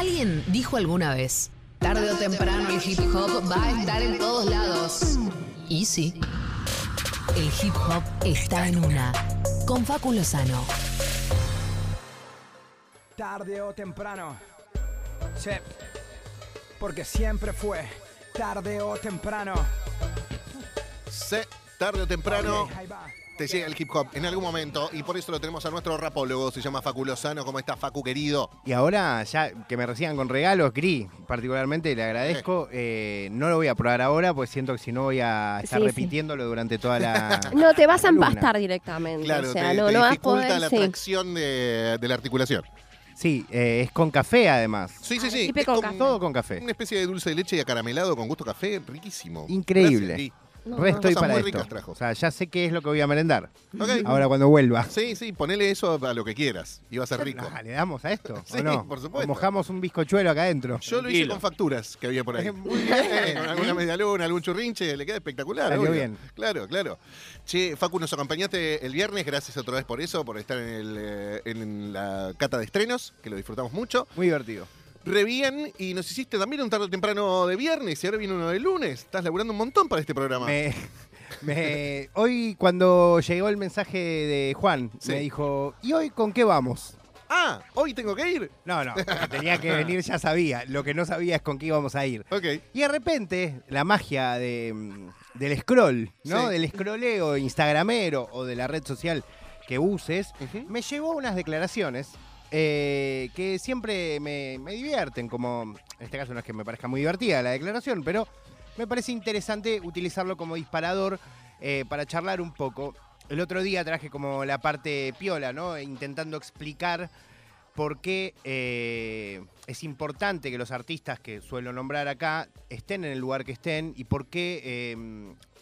Alguien dijo alguna vez, tarde o temprano el hip hop va a estar en todos lados. Y sí, el hip hop está en una. Con Facu Lozano. Tarde o temprano. Sí. Porque siempre fue tarde o temprano. Se, tarde o temprano Ok, ahí va. Te llega el hip hop en algún momento y por eso lo tenemos a nuestro rapólogo, se llama Facu Lozano. ¿Cómo está Facu querido? Y ahora, ya que me reciban con regalos, Gris, particularmente le agradezco. Eh, no lo voy a probar ahora, pues siento que si no voy a estar Sí, sí. repitiéndolo durante toda la. No, te vas a empastar directamente. Claro, o sea, te, no, te no vas a dificulta poder. la sí. tracción de, de la articulación. Sí, eh, es con café además. Sí, sí, Ah, sí. tipe es con. Todo con café. Una especie de dulce de leche y acaramelado con gusto café, riquísimo. Increíble. Gracias. No, Re estoy para muy esto. ricas trajo. O sea, ya sé qué es lo que voy a merendar. Ahora cuando vuelva. Sí, sí, ponele eso a lo que quieras y va a ser rico. Ah, ¿Le damos a esto? Sí, ¿O no? por supuesto. ¿O mojamos un bizcochuelo acá adentro. Yo lo hice con facturas que había por ahí. Muy bien. Con alguna media luna, algún churrinche, le queda espectacular. Salió obvio. bien. Claro, claro. Che, Facu, nos acompañaste el viernes, gracias otra vez por eso, por estar en, el, eh, en la cata de estrenos, que lo disfrutamos mucho. Muy divertido. Re bien, y nos hiciste también un tarde o temprano de viernes, y ahora viene uno de lunes. Estás laburando un montón para este programa. Me- me- hoy cuando llegó el mensaje de Juan, Sí. me dijo, ¿y hoy con qué vamos? Ah, ¿hoy tengo que ir? No, no, tenía que venir, ya sabía. Lo que no sabía es con qué íbamos a ir. Y de repente, la magia de, mm, del scroll, ¿no? Sí. Del scrolleo instagramero o de la red social que uses, me llevó unas declaraciones eh, que siempre me, divierten, como en este caso no es que me parezca muy divertida la declaración, pero me parece interesante utilizarlo como disparador eh, para charlar un poco. El otro día traje como la parte piola, ¿no? Intentando explicar por qué eh, es importante que los artistas que suelo nombrar acá estén en el lugar que estén y por qué,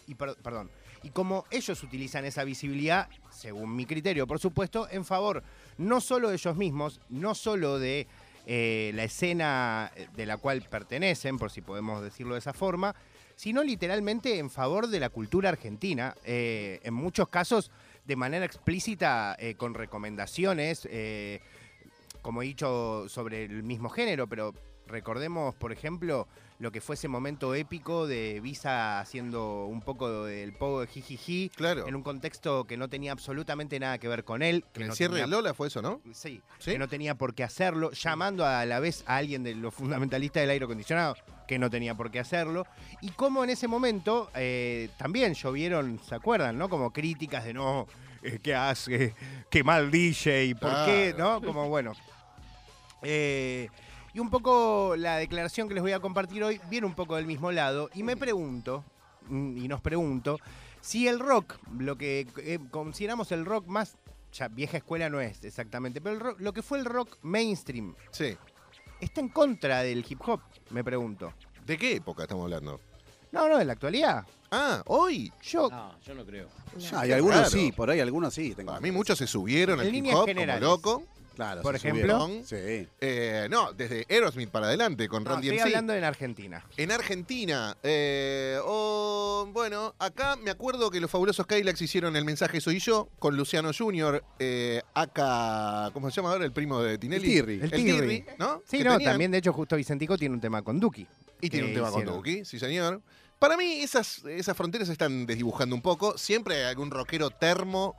y per- perdón, y cómo ellos utilizan esa visibilidad, según mi criterio, por supuesto, en favor no solo de ellos mismos, no solo de eh, la escena de la cual pertenecen, por si podemos decirlo de esa forma, sino literalmente en favor de la cultura argentina, eh, en muchos casos de manera explícita, eh, con recomendaciones, como he dicho, sobre el mismo género, pero recordemos, por ejemplo, lo que fue ese momento épico de Visa haciendo un poco del pogo de jijiji, Claro. en un contexto que no tenía absolutamente nada que ver con él. Que el no cierre tenía- de Lola fue eso, ¿no? Sí, ¿Sí? que no tenía por qué hacerlo, llamando a la vez a alguien de los fundamentalistas del aire acondicionado, que no tenía por qué hacerlo, y cómo en ese momento eh, también llovieron, ¿se acuerdan? ¿no? Como críticas de no, eh, ¿qué hace? ¿Qué mal DJ? ¿Por qué? ¿No? Como bueno. Eh, y un poco la declaración que les voy a compartir hoy viene un poco del mismo lado, y me pregunto, mm, y nos pregunto, si el rock, lo que eh, consideramos el rock más, ya vieja escuela no es exactamente, pero el rock- lo que fue el rock mainstream, Sí. ¿está en contra del hip hop? Me pregunto. ¿De qué época estamos hablando? No, no, en la actualidad. Ah, hoy. Yo, No, yo no creo. Ah, y Qué algunos sí, por ahí algunos sí. tengo Para mí muchos se subieron al hip hop generales. como loco. Claro, por ejemplo. subieron. Sí. Eh, no, desde Aerosmith para adelante con no, Randy estoy hablando en Argentina. En Argentina, eh, o, bueno, acá me acuerdo que los fabulosos Kylax hicieron el mensaje Soy Yo con Luciano Junior, eh, acá, ¿cómo se llama ahora? El primo de Tinelli. El Tirri. El El Tirri, Tirri. ¿no? Sí, Que no, tenían- también de hecho justo Vicentico tiene un tema con Duki. Y tiene un tema con. Duki, sí señor. Para mí esas, esas fronteras se están desdibujando un poco. Siempre hay algún rockero termo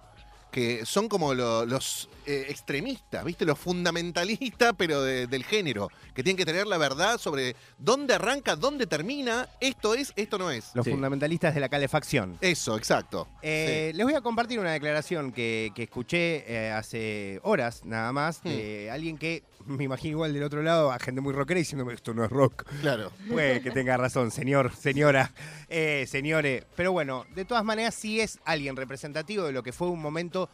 que son como lo- los eh, extremistas, ¿viste? Los fundamentalistas, pero de- del género, que tienen que tener la verdad sobre dónde arranca, dónde termina, esto es, esto no es. Los Sí. fundamentalistas de la calefacción. Eso, exacto. Eh, Les voy a compartir una declaración que, que escuché eh, hace horas nada más de alguien que me imagino igual del otro lado a gente muy rockera diciéndome esto no es rock. Claro. Puede que tenga razón, señor, señora, eh, señores. Pero bueno, de todas maneras sí es alguien representativo de lo que fue un momento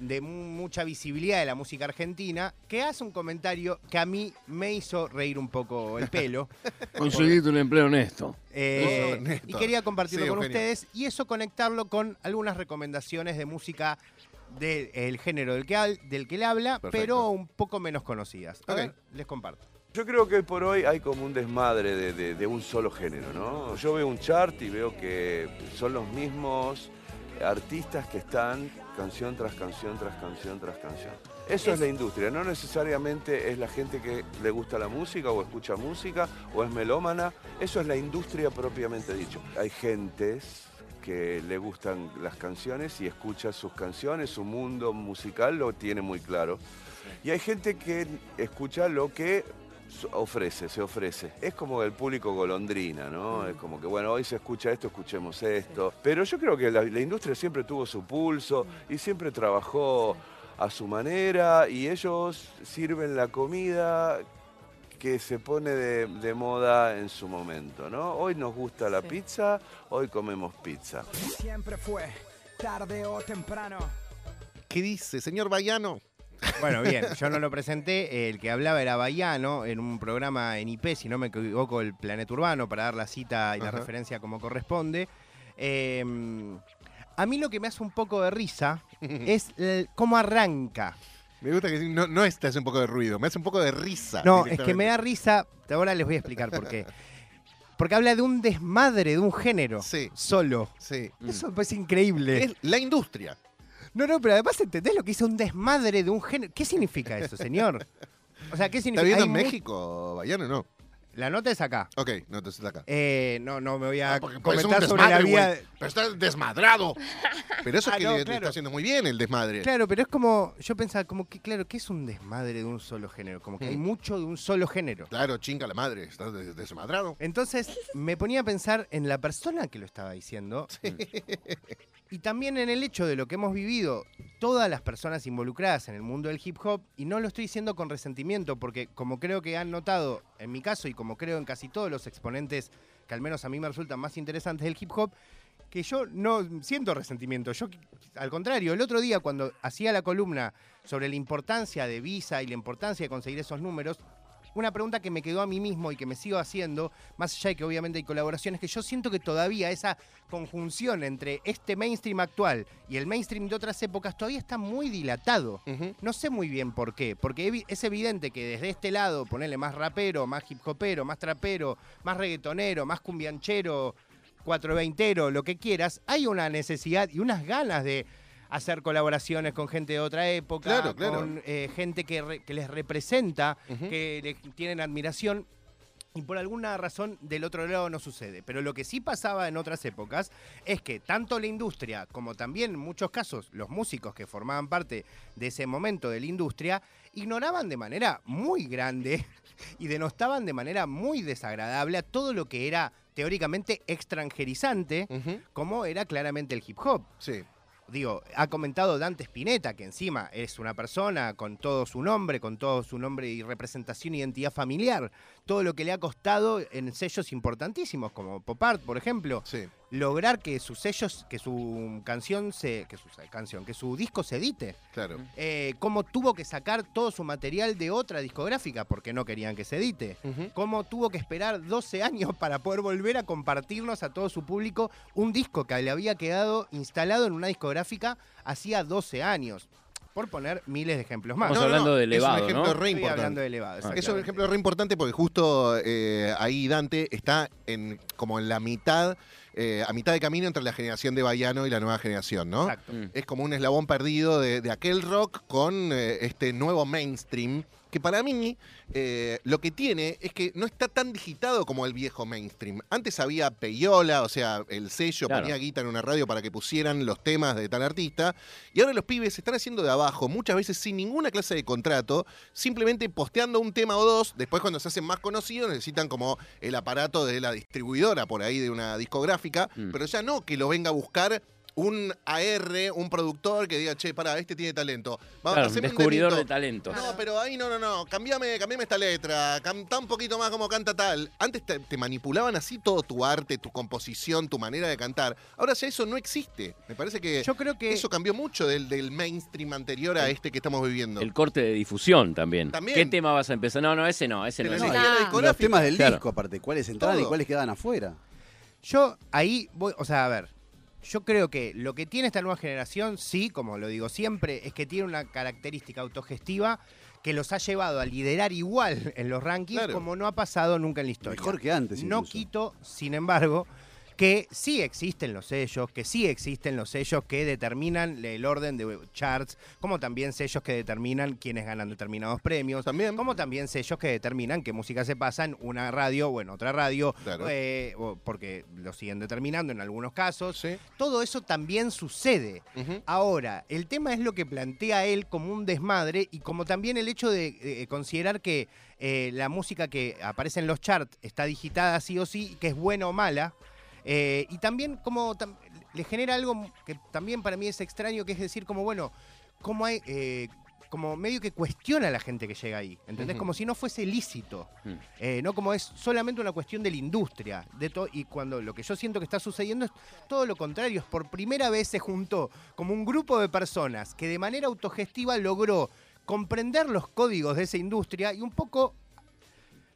de mu- mucha visibilidad de la música argentina, que hace un comentario que a mí me hizo reír un poco el pelo. Conseguiste un empleo honesto. Eh, y quería compartirlo Sí, con Eugenio. ustedes y eso conectarlo con algunas recomendaciones de música del género del que, hab- del que él habla, Perfecto. pero un poco menos conocidas. A Ok. ver, les comparto. Yo creo que hoy por hoy hay como un desmadre de, de- de un solo género, ¿no? Yo veo un chart y veo que son los mismos artistas que están canción tras canción tras canción tras canción. Eso es, la industria, no necesariamente es la gente que le gusta la música o escucha música o es melómana, eso es la industria propiamente dicho. Hay gentes que le gustan las canciones y escucha sus canciones, su mundo musical lo tiene muy claro. Y hay gente que escucha lo que ofrece, se ofrece. Es como el público golondrina, ¿no? Es como que, bueno, hoy se escucha esto, escuchemos esto. Pero yo creo que la, la industria siempre tuvo su pulso y siempre trabajó a su manera y ellos sirven la comida que se pone de, de moda en su momento, ¿no? Hoy nos gusta la pizza, hoy comemos pizza. Siempre fue tarde o temprano. ¿Qué dice, señor Bayano? Bueno, bien, yo no lo presenté. El que hablaba era Bayano en un programa en IP, si no me equivoco, el Planeta Urbano, para dar la cita y la Ajá. referencia como corresponde. Eh, a mí lo que me hace un poco de risa es el- cómo arranca. Me gusta que no, no es te hace un poco de ruido, me hace un poco de risa. No, es que me da risa. Ahora les voy a explicar por qué. Porque habla de un desmadre, de un género. Sí. Solo. Sí. Eso me parece increíble. Es la industria. No, no, pero además entendés lo que hizo un desmadre de un género. ¿Qué significa eso, señor? O sea, ¿qué ¿Está significa? viendo Hay en México, Bayano? No. La nota es acá. Ok, no, entonces está acá. Eh, no, no me voy a Ah, porque comentar sobre la güey. Pero está desmadrado. Pero eso es Ah, que no, le, claro. está haciendo muy bien el desmadre. Claro, pero es como. Yo pensaba, como que, claro, ¿qué es un desmadre de un solo género? Como que hay Mm. mucho de un solo género. Claro, chinga la madre, está des- desmadrado. Entonces me ponía a pensar en la persona que lo estaba diciendo y también en el hecho de lo que hemos vivido todas las personas involucradas en el mundo del hip hop y no lo estoy diciendo con resentimiento porque como creo que han notado en mi caso y como creo en casi todos los exponentes que al menos a mí me resultan más interesantes del hip hop, que yo no siento resentimiento. Yo, al contrario, el otro día cuando hacía la columna sobre la importancia de Visa y la importancia de conseguir esos números, una pregunta que me quedó a mí mismo y que me sigo haciendo, más allá de que obviamente hay colaboraciones, que yo siento que todavía esa conjunción entre este mainstream actual y el mainstream de otras épocas todavía está muy dilatado. No sé muy bien por qué, porque es evidente que desde este lado, ponerle más rapero, más hip hopero, más trapero, más reggaetonero, más cumbianchero, 420ero, lo que quieras, hay una necesidad y unas ganas de hacer colaboraciones con gente de otra época, Claro, claro. con eh, gente que, re- que les representa, que le tienen admiración. Y por alguna razón del otro lado no sucede. Pero lo que sí pasaba en otras épocas es que tanto la industria como también en muchos casos los músicos que formaban parte de ese momento de la industria ignoraban de manera muy grande y denostaban de manera muy desagradable a todo lo que era teóricamente extranjerizante, como era claramente el hip hop Sí. Digo, ha comentado Dante Spinetta, que encima es una persona con todo su nombre, con todo su nombre y representación, identidad familiar, todo lo que le ha costado en sellos importantísimos, como Pop Art, por ejemplo, Sí. Lograr que sus sellos, que su canción se, que su canción, que su disco se edite. Claro. Eh, cómo tuvo que sacar todo su material de otra discográfica porque no querían que se edite. Cómo tuvo que esperar 12 años para poder volver a compartirnos a todo su público un disco que le había quedado instalado en una discográfica hacía 12 años. Por poner miles de ejemplos más. Estamos hablando de elevado, Es un ejemplo ¿no? re Estoy importante. hablando de elevado. Ah, Es un ejemplo re importante porque justo eh, ahí Dante está en como en la mitad, eh, a mitad de camino entre la generación de Bayano y la nueva generación, ¿no? Exacto. Mm. Es como un eslabón perdido de, de aquel rock con eh, este nuevo mainstream. Que para mí eh, lo que tiene es que no está tan digitado como el viejo mainstream. Antes había peyola, o sea, el sello Claro. ponía guita en una radio para que pusieran los temas de tal artista. Y ahora los pibes se están haciendo de abajo, muchas veces sin ninguna clase de contrato, simplemente posteando un tema o dos. Después, cuando se hacen más conocidos, necesitan como el aparato de la distribuidora por ahí de una discográfica. Mm. Pero ya no que lo venga a buscar un AR, un productor que diga, che, pará, este tiene talento. Vamos, Claro, un haceme un descubridor de temito". talentos. No, pero ahí no, no, no. Cambiame, cambiame esta letra. Canta un poquito más como canta tal. Antes te, te manipulaban así todo tu arte, tu composición, tu manera de cantar. Ahora ya eso no existe. Me parece que Yo creo que eso cambió mucho del, del mainstream anterior a este que estamos viviendo. El corte de difusión también. También. ¿Qué tema vas a empezar? No, no, ese no, ese no. Ese no. Los temas del Claro. disco, aparte, cuáles entraban y cuáles quedaban afuera. Yo ahí voy, o sea, a ver, yo creo que lo que tiene esta nueva generación, sí, como lo digo siempre, es que tiene una característica autogestiva que los ha llevado a liderar igual en los rankings Claro. como no ha pasado nunca en la historia. Mejor que antes. No quito, sin embargo, que sí existen los sellos, que sí existen los sellos que determinan el orden de charts, como también sellos que determinan quiénes ganan determinados premios, También. como también sellos que determinan qué música se pasa en una radio o en otra radio, Claro. eh, porque lo siguen determinando en algunos casos. Sí. Todo eso también sucede. Ahora, el tema es lo que plantea él como un desmadre y como también el hecho de eh, considerar que eh, la música que aparece en los charts está digitada sí o sí, que es buena o mala. Eh, y también como tam- le genera algo que también para mí es extraño, que es decir, como bueno, como hay... eh, como medio que cuestiona a la gente que llega ahí, ¿entendés? Como si no fuese lícito, Mm. eh, no como es solamente una cuestión de la industria. De y cuando lo que yo siento que está sucediendo es todo lo contrario, es por primera vez se juntó como un grupo de personas que de manera autogestiva logró comprender los códigos de esa industria y un poco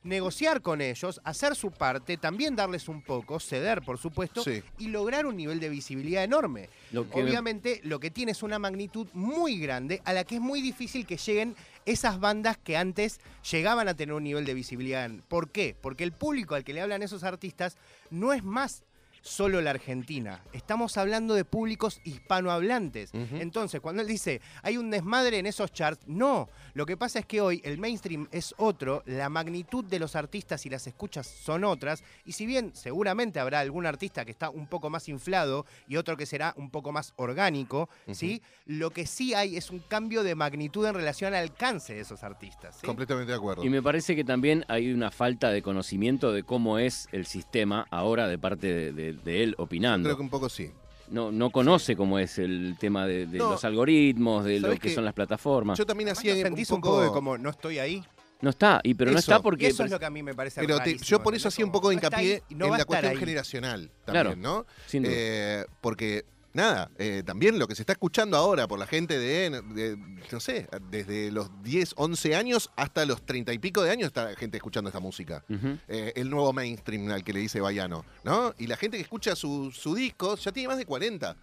negociar con ellos, hacer su parte, también darles un poco, ceder por supuesto, Sí. y lograr un nivel de visibilidad enorme. Lo que me- Obviamente lo que tiene es una magnitud muy grande a la que es muy difícil que lleguen esas bandas que antes llegaban a tener un nivel de visibilidad. ¿Por qué? Porque el público al que le hablan esos artistas no es más solo la Argentina. Estamos hablando de públicos hispanohablantes. Entonces, cuando él dice, hay un desmadre en esos charts, no. Lo que pasa es que hoy el mainstream es otro, la magnitud de los artistas y las escuchas son otras, y si bien seguramente habrá algún artista que está un poco más inflado y otro que será un poco más orgánico, ¿sí? Lo que sí hay es un cambio de magnitud en relación al alcance de esos artistas. ¿sí? Completamente de acuerdo. Y me parece que también hay una falta de conocimiento de cómo es el sistema ahora de parte de, de- de él opinando. Creo que un poco sí. No, no conoce cómo es el tema de, de No. los algoritmos, de lo ¿Sabés que son las plataformas. Yo también hacía ¿no un poco, un poco de como no estoy ahí? No está, y pero no está porque... eso es lo que a mí me parece Pero te- yo por eso hacía un poco de no hincapié ahí no en la cuestión ahí. generacional Claro. también, ¿no? Sin duda. Eh, porque, nada, eh, también lo que se está escuchando ahora por la gente de, de, no sé, desde los 10, 11 años hasta los 30 y pico de años está la gente escuchando esta música. Eh, el nuevo mainstream al que le dice Bayano, ¿no? Y la gente que escucha su, su disco ya tiene más de 40.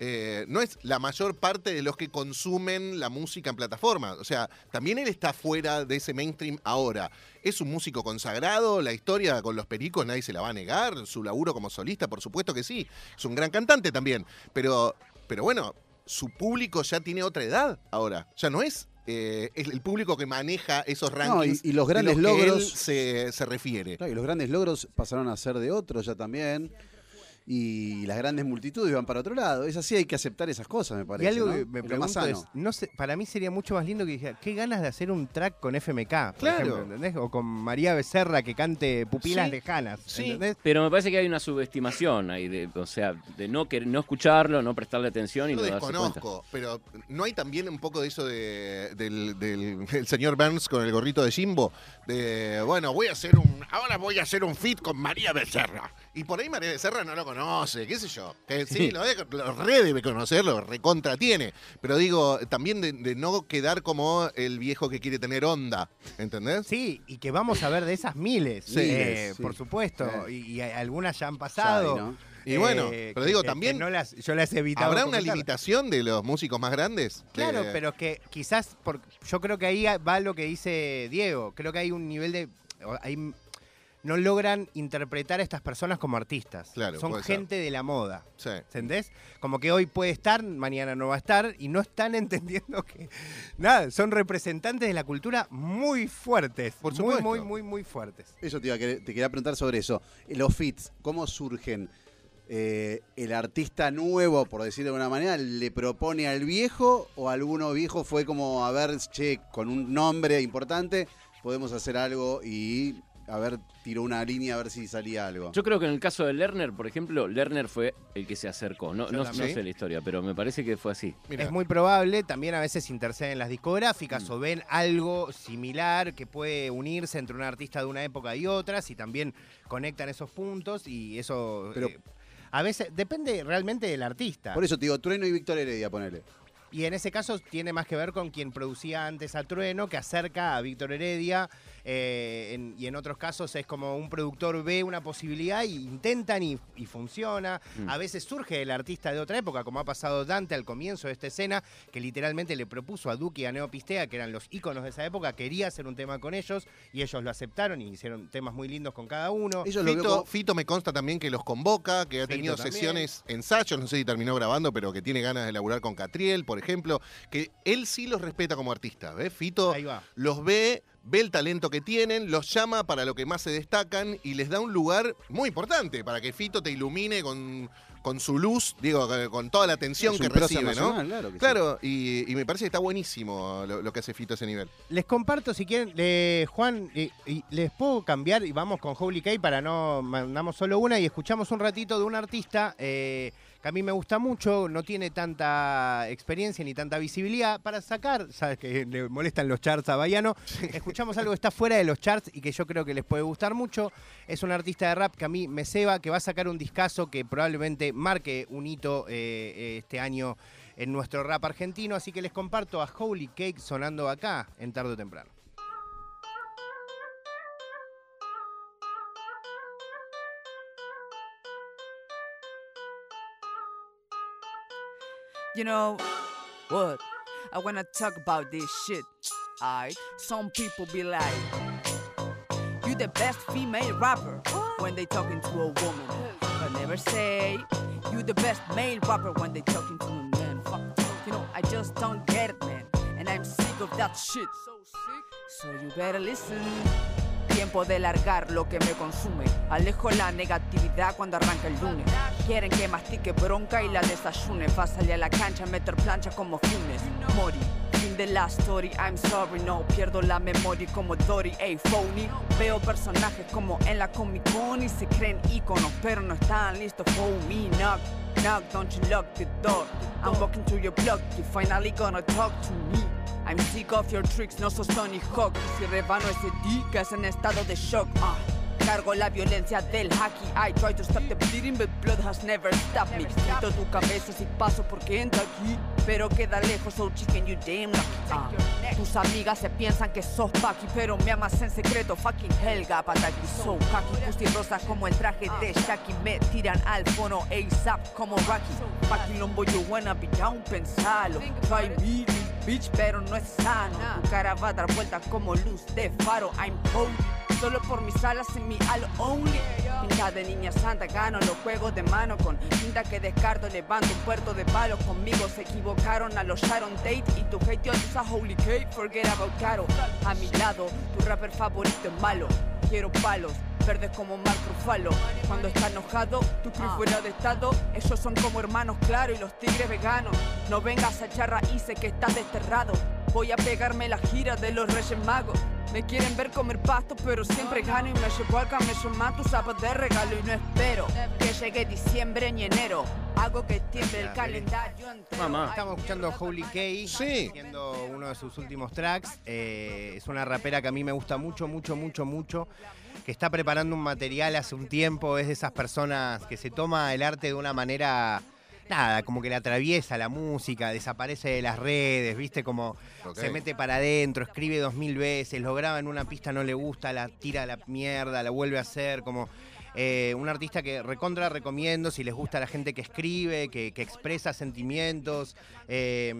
Eh, no es la mayor parte de los que consumen la música en plataforma. O sea, también él está fuera de ese mainstream ahora. Es un músico consagrado, la historia con los pericos nadie se la va a negar, su laburo como solista, por supuesto que sí. Es un gran cantante también. Pero, pero bueno, su público ya tiene otra edad ahora. Ya no es. eh, es el público que maneja esos No, y- rankings y los de grandes que logros- él se, se refiere. Claro, y los grandes logros pasaron a ser de otros ya también. Y las grandes multitudes van para otro lado. Es así, hay que aceptar esas cosas, me Y parece. algo ¿no? que me Es lo más pregunto es, sano. no sé, para mí sería mucho más lindo que dijera, qué ganas de hacer un track con FMK, por Claro. ejemplo, ¿entendés? O con María Becerra que cante Pupilas Sí, Lejanas, sí. ¿entendés? Pero me parece que hay una subestimación ahí, de, o sea, de no, querer, no escucharlo, no prestarle atención y Yo no lo darse cuenta. desconozco, pero ¿no hay también un poco de eso de- del, del- el señor Burns con el gorrito de Jimbo? De, bueno, voy a hacer un, ahora voy a hacer un fit con María Becerra. Y por ahí María Becerra no lo conoce, qué sé yo. Que sí, lo, de- lo re debe conocer, lo recontra tiene. Pero digo, también de, de no quedar como el viejo que quiere tener onda, ¿entendés? Sí, y que vamos a ver de esas miles, Sí. eh, sí. por supuesto, Sí. y, y algunas ya han pasado. hay, ¿no? Y bueno, eh, pero que- digo, que- también que no las, yo las he evitado. ¿Habrá una limitación de los músicos más grandes? Claro, De- pero que quizás, por, yo creo que ahí va lo que dice Diego. Creo que hay un nivel de. hay- no logran interpretar a estas personas como artistas. Claro, Son ser. gente de la moda. Sí. ¿Entendés? Como que hoy puede estar, mañana no va a estar, y no están entendiendo que. Nada, son representantes de la cultura muy fuertes. Por Muy, supuesto. muy, muy, muy fuertes. Eso te, iba a querer- te quería preguntar sobre eso. Los fits, ¿cómo surgen? Eh, ¿El artista nuevo, por decirlo de alguna manera, le propone al viejo o alguno viejo fue como, a ver, che, con un nombre importante, podemos hacer algo y, a ver, tiró una línea a ver si salía algo? Yo creo que en el caso de Lerner, por ejemplo, Lerner fue el que se acercó. No, sé la historia, pero me parece que fue así. Mira, Es muy probable, también a veces interceden las discográficas o ven algo similar que puede unirse entre un artista de una época y otras y también conectan esos puntos y eso Pero- eh, a veces depende realmente del artista. Por eso te digo, Trueno y Víctor Heredia, ponele. Y en ese caso tiene más que ver con quien producía antes a Trueno, que acerca a Víctor Heredia eh, en- y en otros casos es como un productor ve una posibilidad y intentan y, y funciona. Mm. A veces surge el artista de otra época, como ha pasado Dante al comienzo de esta escena, que literalmente le propuso a Duki y a Neopistea, que eran los íconos de esa época, quería hacer un tema con ellos y ellos lo aceptaron y hicieron temas muy lindos con cada uno. Ellos lo veo Fito, como- Fito me consta también que los convoca, que ha Fito tenido también. sesiones, ensayos, no sé si terminó grabando, pero que tiene ganas de laburar con Catriel, por ejemplo, que él sí los respeta como artistas, ¿ves? Fito Ahí va. los ve, ve el talento que tienen, los llama para lo que más se destacan y les da un lugar muy importante para que Fito te ilumine con, con su luz, digo, con toda la atención Es que recibe, ¿no? nacional, claro que sí. Claro, y, y me parece que está buenísimo lo, lo que hace Fito a ese nivel. Les comparto, si quieren, le- Juan, y- y les puedo cambiar y vamos con Holy K para no mandamos solo una y escuchamos un ratito de un artista eh, que a mí me gusta mucho, no tiene tanta experiencia ni tanta visibilidad. Para sacar, sabes que le molestan los charts a Bayano, escuchamos algo que está fuera de los charts y que yo creo que les puede gustar mucho. Es un artista de rap que a mí me ceba, que va a sacar un discazo que probablemente marque un hito eh, eh, este año en nuestro rap argentino, así que les comparto a Holy Cake sonando acá en tarde o temprano. You know what? I wanna talk about this shit. I some people be like, you the best female rapper when they talking to a woman, but never say you the best male rapper when they talking to a man. Fuck, you know I just don't get it, man, and I'm sick of that shit. So you better listen. Tiempo de largar lo que me consume. Alejo la negatividad cuando arranca el lunes. Quieren que mastique bronca y la desayune. Va a la cancha, meter plancha como Funes. Mori. Fin de la story, I'm sorry, no pierdo la memoria como Dory, ey, phony. Veo personajes como en la Comic Con se creen íconos, pero no están listos for me. Knock, knock, don't you lock the door. I'm walking through your block, you finally gonna talk to me. I'm sick of your tricks, no sos Tony Hawk. Si rebano ese D, que es en estado de shock. ah. Cargo la violencia del hacky. I try to stop the bleeding, but blood has never stopped me. Quito tu cabeza si paso porque entra aquí. Pero queda lejos, so chicken, you damn lucky. ah. Tus amigas se piensan que sos Paki, pero me amas en secreto. Fucking Helga, pataki, so cocky. Pussy rosa como el traje de Shaki. Me tiran al fono ASAP como Rocky. Fucking lombo, you wanna be down, pensalo. Try me, bitch, pero no es sano. Tu cara va a dar vueltas como luz de faro. I'm holy. Solo por mis alas y mi halo only. Pinta de niña santa, gano los juegos de mano con tinta que descarto. Levanto un puerto de palos. Conmigo se equivocaron, a los Sharon Tate. Y tu hate a Holy Cake, forget about Caro. A mi lado, tu rapper favorito es malo. Quiero palos. Verdes como Mark Ruffalo Cuando está enojado, tu crew fuera de estado Ellos son como hermanos, claro, y los tigres veganos No vengas a echar raíces que estás desterrado Voy a pegarme la gira de los Reyes Magos me quieren ver comer pasto, pero siempre gano y me llevo al camello más tus zapatos de regalo y no espero que llegue diciembre ni enero. Hago que tiemble el calendario entero. Mamá. Estamos escuchando Holy K, Sí. haciendo uno de sus últimos tracks. Eh, es una rapera que a mí me gusta mucho, mucho, mucho, mucho. Que está preparando un material hace un tiempo. Es de esas personas que se toma el arte de una manera. Nada, como que le atraviesa la música, desaparece de las redes, ¿viste? Como se mete para adentro, escribe dos mil veces, lo graba en una pista, no le gusta, la tira a la mierda, la vuelve a hacer, como eh, un artista que recontra recomiendo si les gusta la gente que escribe, que, que expresa sentimientos. eh,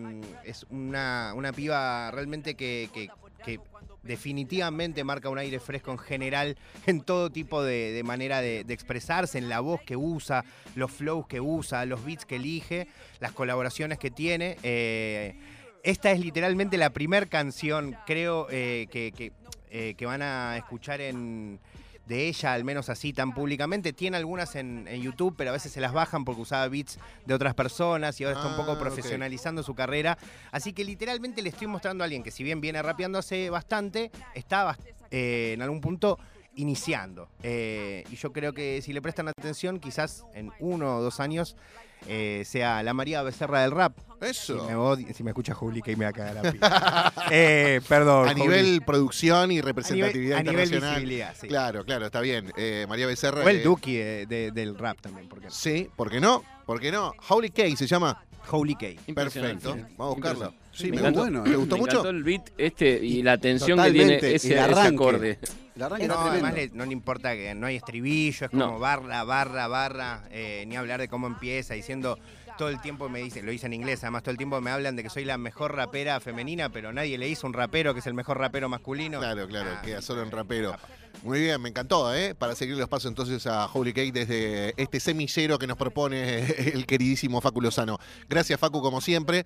es una, una piba realmente que, que- que definitivamente marca un aire fresco en general en todo tipo de, manera de, expresarse, en la voz que usa, los flows que usa, los beats que elige, las colaboraciones que tiene. eh, esta es literalmente la primera canción, creo, eh, eh, que van a escuchar en de ella, al menos así tan públicamente. Tiene algunas en, en YouTube, pero a veces se las bajan porque usaba beats de otras personas y ahora está un Ah, poco ok. profesionalizando su carrera. Así que literalmente le estoy mostrando a alguien que si bien viene rapeando hace bastante, está bast- eh, en algún punto iniciando. Eh, y yo creo que si le prestan atención, quizás en uno o dos años eh, sea la María Becerra del rap. Si Eso. me, si me escucha Juli, que me va a cagar la pila. Eh, perdón. A Juli. nivel producción y A nivel- representatividad a nivel internacional. visibilidad, sí. Claro, claro, está bien. Eh, María Becerra. O el eh, Duki de- de- del rap también. Porque Sí, ¿por qué no? ¿Por qué no? Holy Cake se llama. Holy Cake. Perfecto. Vamos a buscarlo. Sí, me me encantó, bueno, ¿Te gustó me mucho? encantó el beat este y la tensión que tiene ese, el ese arranque. acorde. El arranque No, está además le- no le importa que no hay estribillo, es No. como barra, barra, barra, eh, ni hablar de cómo empieza, diciendo todo el tiempo me dice, lo dice en inglés, además todo el tiempo me hablan de que soy la mejor rapera femenina, pero nadie le hizo un rapero que es el mejor rapero masculino. Claro, claro, Ah, queda solo en rapero. capa. Muy bien, me encantó, ¿eh? Para seguir los pasos entonces a Holy Cake desde este semillero que nos propone el queridísimo Facu Lozano. Gracias, Facu, como siempre.